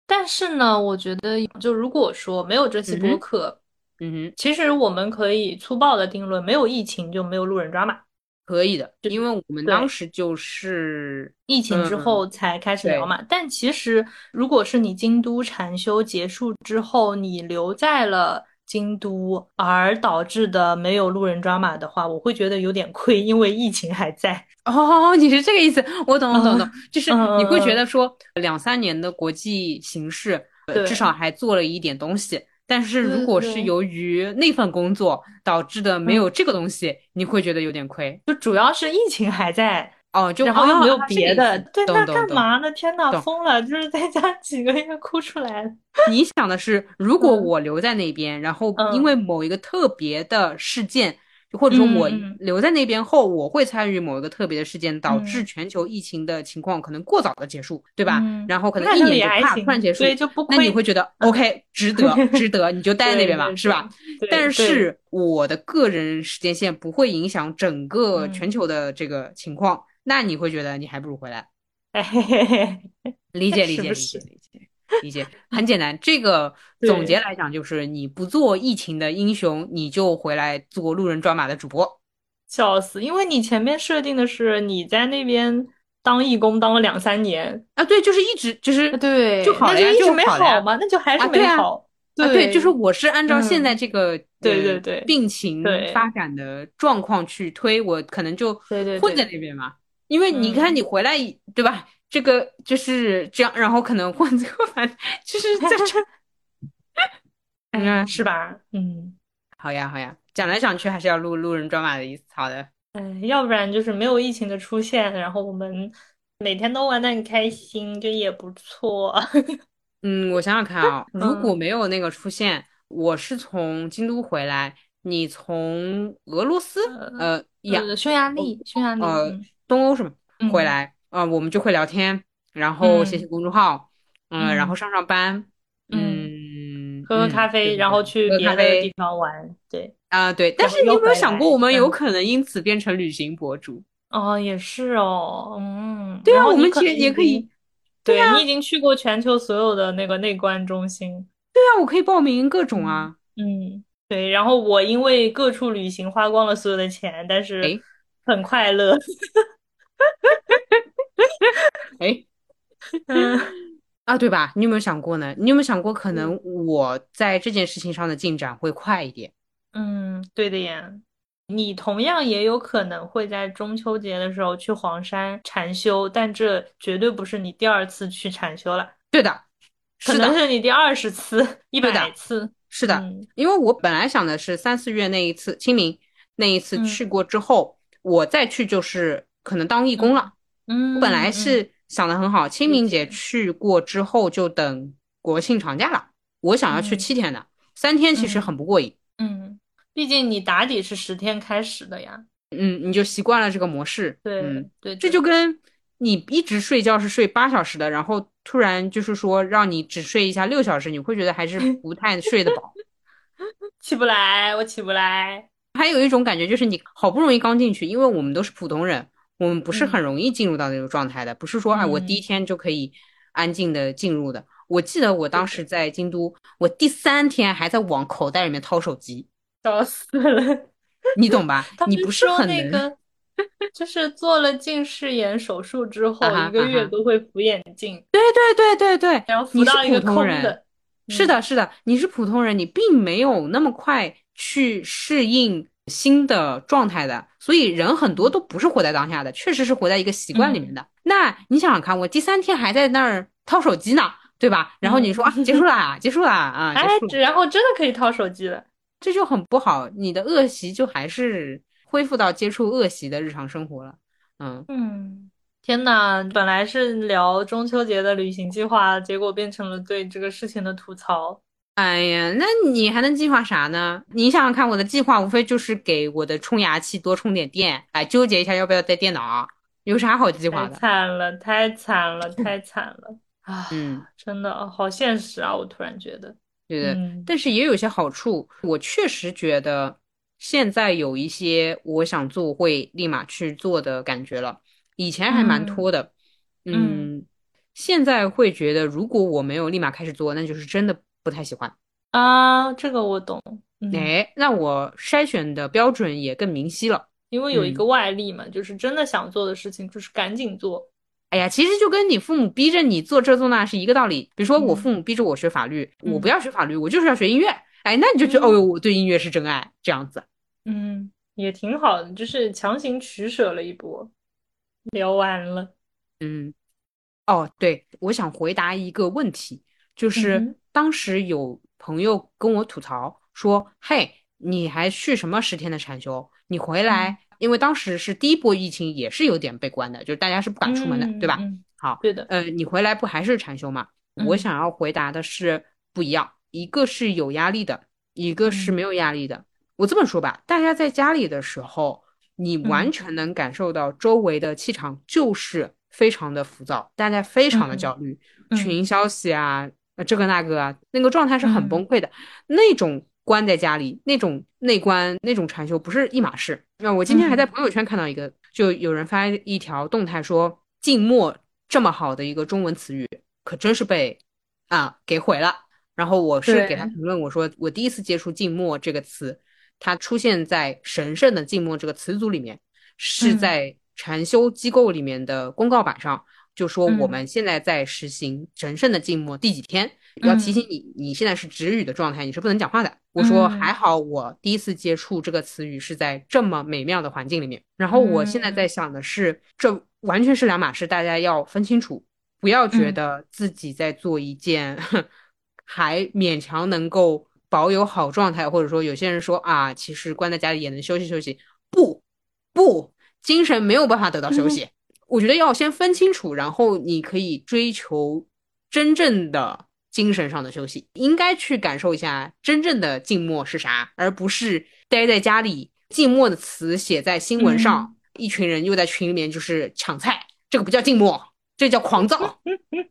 但是呢，我觉得就如果说没有这期播客，嗯哼，其实我们可以粗暴的定论，没有疫情就没有路人抓马。可以的，因为我们当时就是疫情之后才开始聊嘛。但其实，如果是你京都禅修结束之后，你留在了京都，而导致的没有路人抓马的话，我会觉得有点亏，因为疫情还在。哦，你是这个意思，我懂，我懂，懂，就是你会觉得说两三年的国际形势，至少还做了一点东西。但是如果是由于那份工作导致的没有这个东西，你会觉得有点亏。就主要是疫情还在哦，就然后又没有别的。对，那干嘛呢？天呐，疯了！就是在家几个月哭出来了。你想的是，如果我留在那边，然后因为某一个特别的事件。或者说，我留在那边后，我会参与某一个特别的事件，导致全球疫情的情况可能过早的结束，对吧？然后可能一年就啪突然结束，那你会觉得 OK，值得，值得，你就待在那边吧，是吧？但是我的个人时间线不会影响整个全球的这个情况，那你会觉得你还不如回来。理解，理解，理解，理解。理解很简单，这个 总结来讲就是：你不做疫情的英雄，你就回来做路人抓马的主播，笑死！因为你前面设定的是你在那边当义工当了两三年啊，对，就是一直就是对，就好了呀，就没好吗？那就还是没好。啊对，就是我是按照现在这个对对对病情发展的状况去推，我可能就混在那边嘛。因为你看你回来对吧？这个就是这样，然后可能换这个反就是在这，嗯，是吧？嗯，好呀，好呀，讲来讲去还是要录路人抓马的意思。好的，嗯，要不然就是没有疫情的出现，然后我们每天都玩的很开心，就也不错。嗯，我想想看啊，如果没有那个出现，我是从京都回来，你从俄罗斯，呃，亚匈牙利，匈牙利，呃，东欧是吗？回来。啊，我们就会聊天，然后写写公众号，嗯，然后上上班，嗯，喝喝咖啡，然后去别的地方玩，对，啊，对。但是你有没有想过，我们有可能因此变成旅行博主？哦，也是哦，嗯，对啊，我们其实也可以，对你已经去过全球所有的那个内观中心，对啊，我可以报名各种啊，嗯，对。然后我因为各处旅行花光了所有的钱，但是很快乐。哎，嗯啊，对吧？你有没有想过呢？你有没有想过，可能我在这件事情上的进展会快一点？嗯，对的呀。你同样也有可能会在中秋节的时候去黄山禅修，但这绝对不是你第二次去禅修了。对的，可能是你第二十次、一百次。是的，因为我本来想的是三四月那一次清明那一次去过之后，我再去就是可能当义工了。嗯，我本来是想的很好，清明节去过之后就等国庆长假了。我想要去七天的，三天其实很不过瘾。嗯，毕竟你打底是十天开始的呀。嗯，你就习惯了这个模式。对对，这就跟你一直睡觉是睡八小时的，然后突然就是说让你只睡一下六小时，你会觉得还是不太 睡得饱，起不来，我起不来。还有一种感觉就是你好不容易刚进去，因为我们都是普通人，我们不是很容易进入到那种状态的，不是说哎我第一天就可以安静的进入的。我记得我当时在京都，我第三天还在往口袋里面掏手机，笑死了。你懂吧？你不是很那个，就是做了近视眼手术之后，一个月都会扶眼镜。对对对对对，然后扶到一个空的。是的，是的，你是普通人，你并没有那么快去适应新的状态的。所以人很多都不是活在当下的，确实是活在一个习惯里面的。那你想想看，我第三天还在那儿掏手机呢，对吧？然后你说啊，结束了，结束了啊，哎，然后真的可以掏手机了。这就很不好，你的恶习就还是恢复到接触恶习的日常生活了。嗯嗯，天呐，本来是聊中秋节的旅行计划，结果变成了对这个事情的吐槽。哎呀，那你还能计划啥呢？你想想看，我的计划无非就是给我的冲牙器多充点电，哎，纠结一下要不要带电脑，有啥好计划的？太惨了，太惨了，太惨了啊！嗯，真的好现实啊，我突然觉得。对的，但是也有些好处。我确实觉得现在有一些我想做会立马去做的感觉了，以前还蛮拖的。嗯，现在会觉得如果我没有立马开始做，那就是真的不太喜欢啊。这个我懂。哎，那我筛选的标准也更明晰了，因为有一个外力嘛，就是真的想做的事情，就是赶紧做。哎呀，其实就跟你父母逼着你做这做那是一个道理。比如说，我父母逼着我学法律，我不要学法律，我就是要学音乐。哎，那你就觉得，哦呦，我对音乐是真爱，这样子。嗯，也挺好的，就是强行取舍了一波。聊完了。嗯，哦，对，我想回答一个问题，就是当时有朋友跟我吐槽说：“嘿，你还续什么十天的禅修？你回来。”因为当时是第一波疫情，也是有点被关的，就是大家是不敢出门的，对吧？好，对的。呃，你回来不还是禅修吗？我想要回答的是不一样，一个是有压力的，一个是没有压力的。我这么说吧，大家在家里的时候，你完全能感受到周围的气场就是非常的浮躁，大家非常的焦虑，群消息啊，这个那个啊，那个状态是很崩溃的，那种。关在家里那种内观那种禅修不是一码事。那我今天还在朋友圈看到一个，就有人发一条动态说“静默”这么好的一个中文词语，可真是被啊给毁了。然后我是给他评论，我说我第一次接触“静默”这个词，它出现在神圣的“静默”这个词组里面，是在禅修机构里面的公告板上，就说我们现在在实行神圣的静默第几天。要提醒你，你现在是止语的状态，你是不能讲话的。我说还好，我第一次接触这个词语是在这么美妙的环境里面。然后我现在在想的是，这完全是两码事，大家要分清楚，不要觉得自己在做一件还勉强能够保有好状态，或者说有些人说啊，其实关在家里也能休息休息。不不，精神没有办法得到休息。我觉得要先分清楚，然后你可以追求真正的。精神上的休息，应该去感受一下真正的静默是啥，而不是待在家里。静默的词写在新闻上，一群人又在群里面就是抢菜，这个不叫静默，这叫狂躁。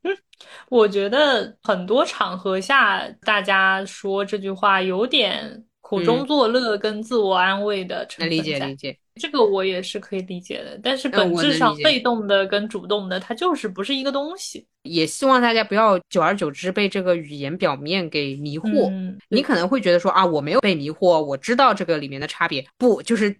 我觉得很多场合下，大家说这句话有点苦中作乐跟自我安慰的成分在。理解理解。这个我也是可以理解的，但是本质上被动的跟主动的，它就是不是一个东西。也希望大家不要久而久之被这个语言表面给迷惑。你可能会觉得说啊，我没有被迷惑，我知道这个里面的差别。不，就是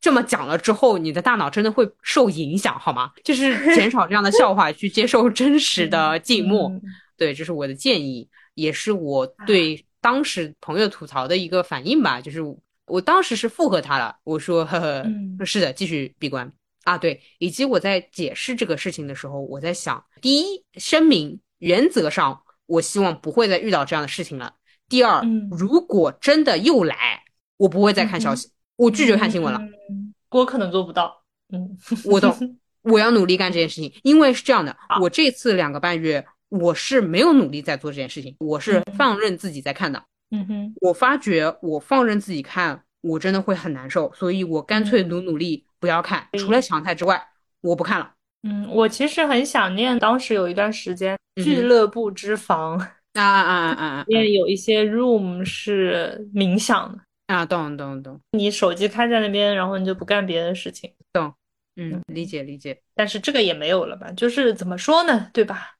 这么讲了之后，你的大脑真的会受影响，好吗？就是减少这样的笑话，去接受真实的 静默。对，这是我的建议，也是我对当时朋友吐槽的一个反应吧，就是。我当时是附和他了，我说呵呵，是的，继续闭关啊，对，以及我在解释这个事情的时候，我在想，第一，声明原则上我希望不会再遇到这样的事情了。第二，嗯如果真的又来，我不会再看消息，我拒绝看新闻了。嗯，我可能做不到。嗯，我懂，我要努力干这件事情，因为是这样的，我这次两个半月我是没有努力在做这件事情，我是嗯放任自己在看的。嗯哼，我发觉我放任自己看，我真的会很难受，所以我干脆努努力不要看，除了强泰之外，我不看了。嗯，我其实很想念当时有一段时间俱乐部之房啊啊啊啊啊啊里面有一些 room 是冥想的，啊！懂懂懂，你手机开在那边，然后你就不干别的事情。懂嗯，理解理解，但是这个也没有了吧？就是怎么说呢，对吧？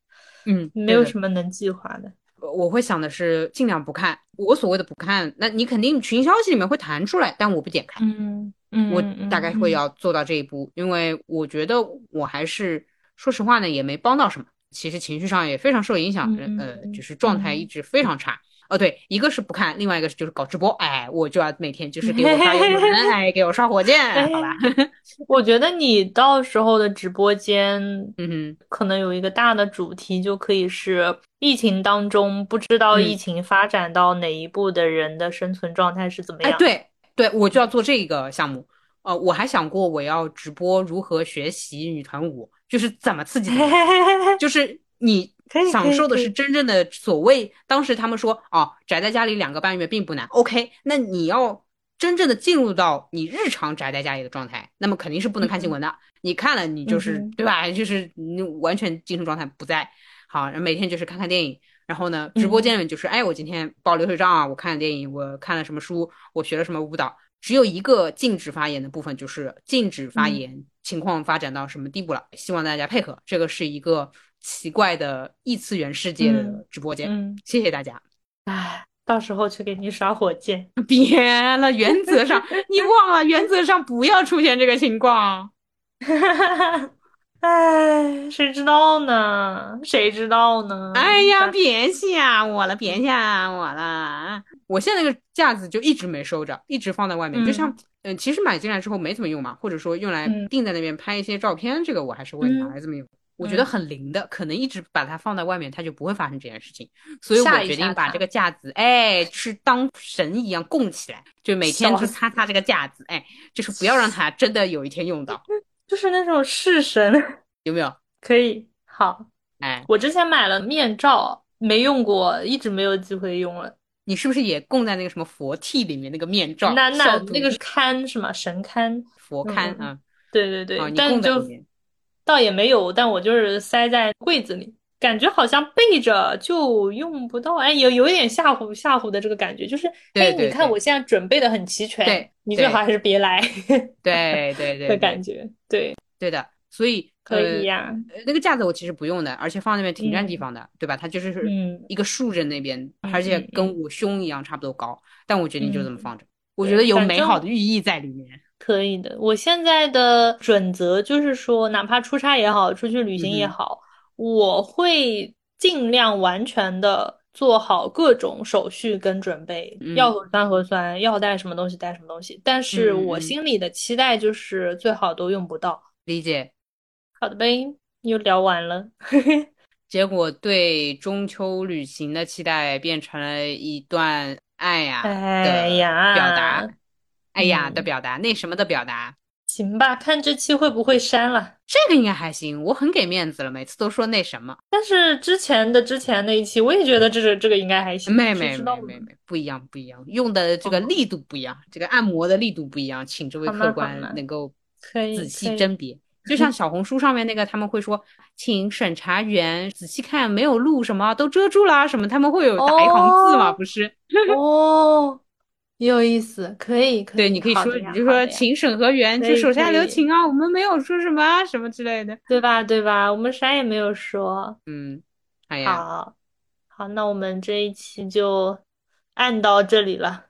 嗯，没有什么能计划的。我会想的是尽量不看。我所谓的不看，那你肯定群消息里面会弹出来，但我不点开。嗯嗯，我嗯大概会。要做到这一步，因为我觉得我还是说实话呢，也没帮到什么。其实情绪上也非常受影响，嗯呃，嗯就是状态一直非常差。哦，对，一个是不看，另外一个是就是搞直播，哎，我就要每天就是给我刷油门，哎，给我刷火箭，好吧？我觉得你到时候的直播间，嗯哼，可能有一个大的主题，就可以是疫情当中不知道嗯疫情发展到哪一步的人的生存状态是怎么哎，样。对对，我就要做这个项目。呃，我还想过我要直播如何学习女团舞，就是怎么刺激 就是你享受的是真正的所谓，当时他们说哦，宅在家里两个半月并不难。OK，那你要真正的进入到你日常宅在家里的状态，那么肯定是不能看新闻的。你看了，你就是、嗯对吧？就是你完全精神状态不在。好，然后每天就是看看电影。然后呢，直播间里面就是，哎，我今天报流水账啊，我看了电影，我看了什么书，我学了什么舞蹈。只有一个禁止发言的部分，就是禁止发嗯言，情况发展到什么地步了？希望大家配合。这个是一个奇怪的异次元世界的嗯直播间，嗯，谢谢大家。唉，到时候去给你刷火箭。别了，原则上你忘了，原则上不要出现这个情况。哎，谁知道呢？谁知道呢？哎呀，别吓我了，别吓我了！我现在那个架子就一直没收着，一直放在外面，就像嗯、呃其实买进来之后没怎么用嘛，或者说用来嗯定在那边拍一些照片，这个我还是会拿嗯来这么用。我觉得很灵的，可能一直把它放在外面，它就不会发生这件事情。所以我决定把这个架子，哎，是当神一样供起来，就每天就擦擦这个架子，哎，就是不要让它 真的有一天用到，就是那种式神，有没有？可以好。哎，我之前买了面罩，没用过，一直没有机会用了。你是不是也供在那个什么佛屉里面那个面罩？那那那个是龛是吗？神龛。佛龛嗯啊，对对对，但就。倒也没有，但我就是塞在柜子里，感觉好像背着就用不到，哎，有有一点吓唬吓唬的这个感觉，就是，哎，你看我现在准备的很齐全，对你最好还是别来对对对 的感觉，对，对的，所以可以呀，呃，那个架子我其实不用的，而且放那边挺占地嗯方的，对吧？它就是嗯一个竖着那边，嗯而且嗯跟我胸一样差不多高，但我决定就这么嗯放着，我觉得有美好的寓意在里面。可以的。我现在的准则就是说，哪怕出差也好，出去旅行也好，我会尽量完全的做好各种手续跟准备，嗯要核酸核酸，要带什么东西带什么东西。但是我心里的期待就是最好都用不到。理解。好的呗，又聊完了。结果对中秋旅行的期待变成了一段爱呀哎的呀表达，哎呀嗯的表达，那什么的表达。行吧，看这期会不会删了。这个应该还行，我很给面子了，每次都说那什么，但是之前的之前那一期，我也觉得这个这个应该还行。没没谁知道呢没没没，不一样不一样，用的这个哦力度不一样，这个按摩的力度不一样，请这位客官能够可以仔细甄别。就像小红书上面那个，他们会说，请审查员仔细看，没有录什么都遮住啦，什么他们会有打一行字嘛，哦不是？哦，有意思，可以可以。对，你可以说，你就说，请审核员就手下留情啊，我们没有说什么啊什么之类的。对吧对吧？我们啥也没有说。嗯，哎呀，好，好，那我们这一期就按到这里了。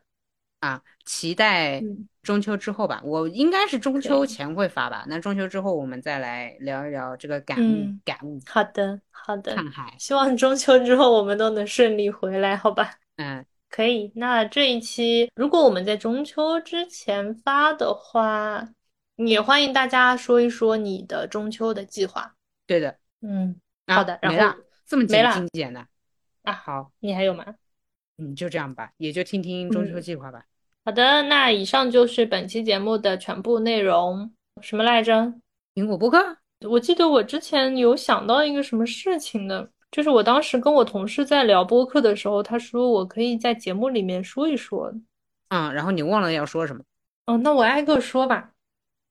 啊，期待嗯中秋之后吧，我应该是中秋前会发吧。那中秋之后，我们再来聊一聊这个感悟，嗯感悟，好的好的，看海。希望中秋之后我们都能顺利回来，好吧？嗯，可以，那这一期如果我们在中秋之前发的话，也欢迎大家说一说你的中秋的计划。对的。嗯，啊好的然后没了，这么精精简的。啊。好，你还有吗？嗯，就这样吧，也就听听中秋计划吧。好的，那以上就是本期节目的全部内容。什么来着？苹果播客？我记得我之前有想到一个什么事情的，就是我当时跟我同事在聊播客的时候，他说我可以在节目里面说一说。嗯，然后你忘了要说什么？哦，那我挨个说吧。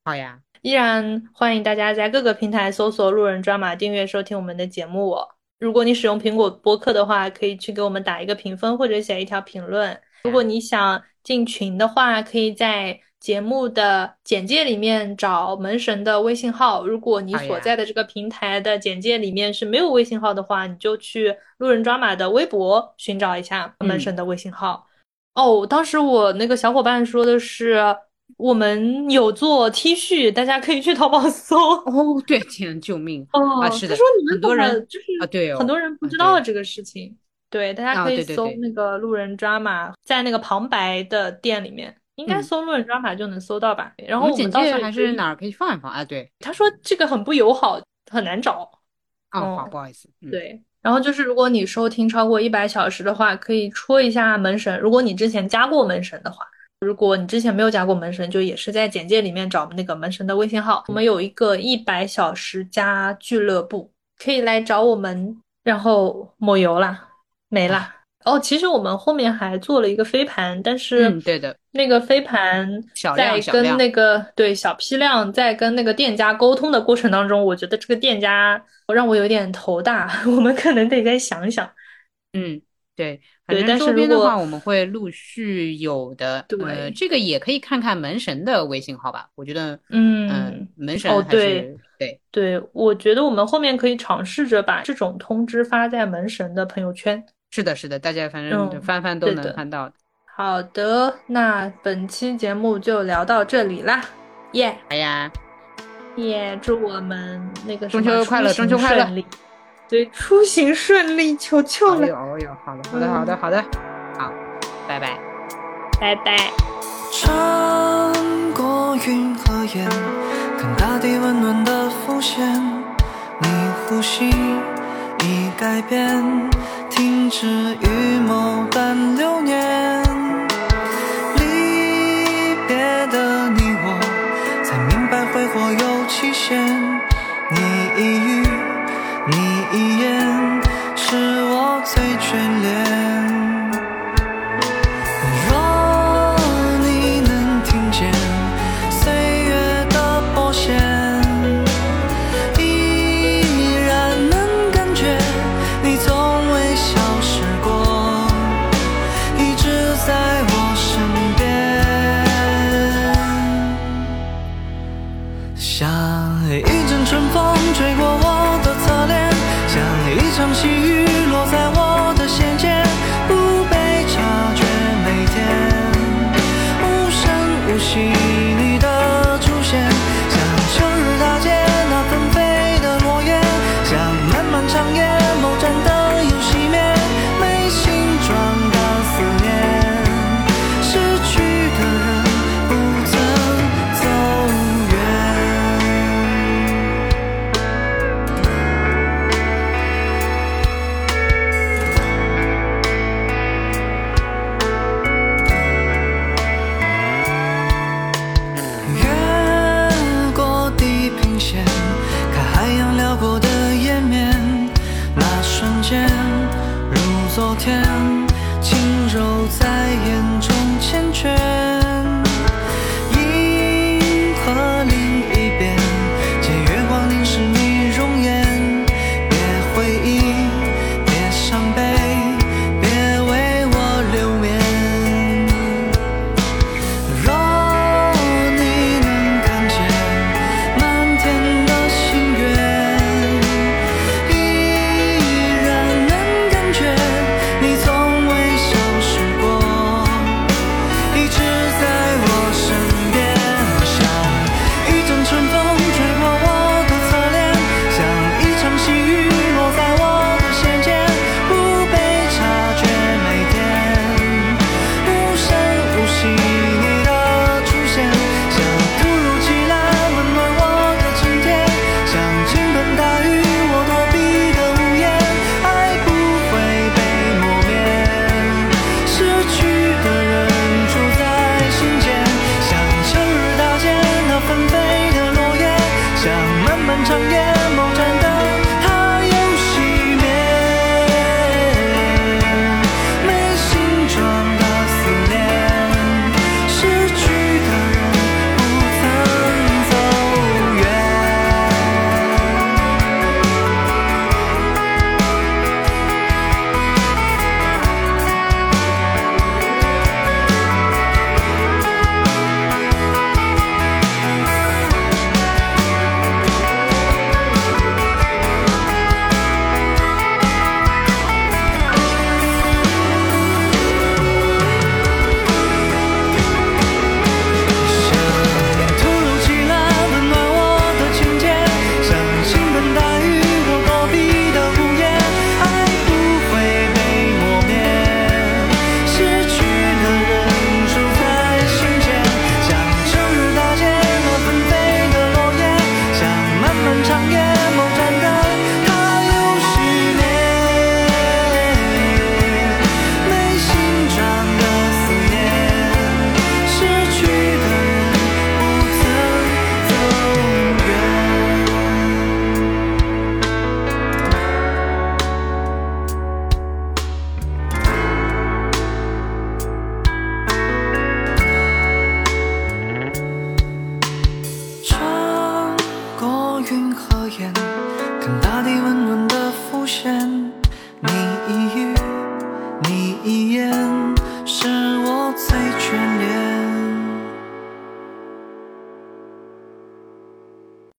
好呀，依然欢迎大家在各个平台搜索“路人抓马”订阅收听我们的节目。如果你使用苹果播客的话，可以去给我们打一个评分或者写一条评论。如果你想进群的话，可以在节目的简介里面找门神的微信号。如果你所在的这个平台的简介里面是没有微信号的话，你就去路人抓马的微博寻找一下门神的微信号。哦，当时我那个小伙伴说的是。我们有做 T 恤，大家可以去淘宝搜哦。对，天，救命！哦，是的，他说你们很多人就是啊，对，很多人不知道这个事情。对，大家可以搜那个路人抓马，在那个旁白的店里面，应该搜路人抓马就能搜到吧。然后我们到时候还是哪儿可以放一放啊？对，他说这个很不友好，很难找。哦，好，不好意思。对，然后就是如果你收听超过一百小时的话，可以戳一下门神。如果你之前加过门神的话。如果你之前没有加过门神，就也是在简介里面找那个门神的微信号。我们有一个一百小时加俱乐部，可以来找我们，然后抹油啦，没了。哦，其实我们后面还做了一个飞盘，但是对的，那个飞盘在跟那个对小批量在跟那个店家沟通的过程当中，我觉得这个店家让我有点头大，我们可能得再想想。嗯，对。对，但是周边的话，我们会陆续有的。对，这个也可以看看门神的微信号吧。我觉得，嗯，门神哦，对对对，我觉得我们后面可以尝试着把这种通知发在门神的朋友圈。是的，是的，大家反正翻翻都能翻到。好的，那本期节目就聊到这里啦，耶！哎呀，耶！祝我们那个中秋快乐，中秋快乐。对，出行顺利，求求了！哦哟，好的，好的，好的，好的，好，拜拜，拜拜。穿过云和烟，看大地温暖的浮现。你呼吸已改变，停止预谋般流年。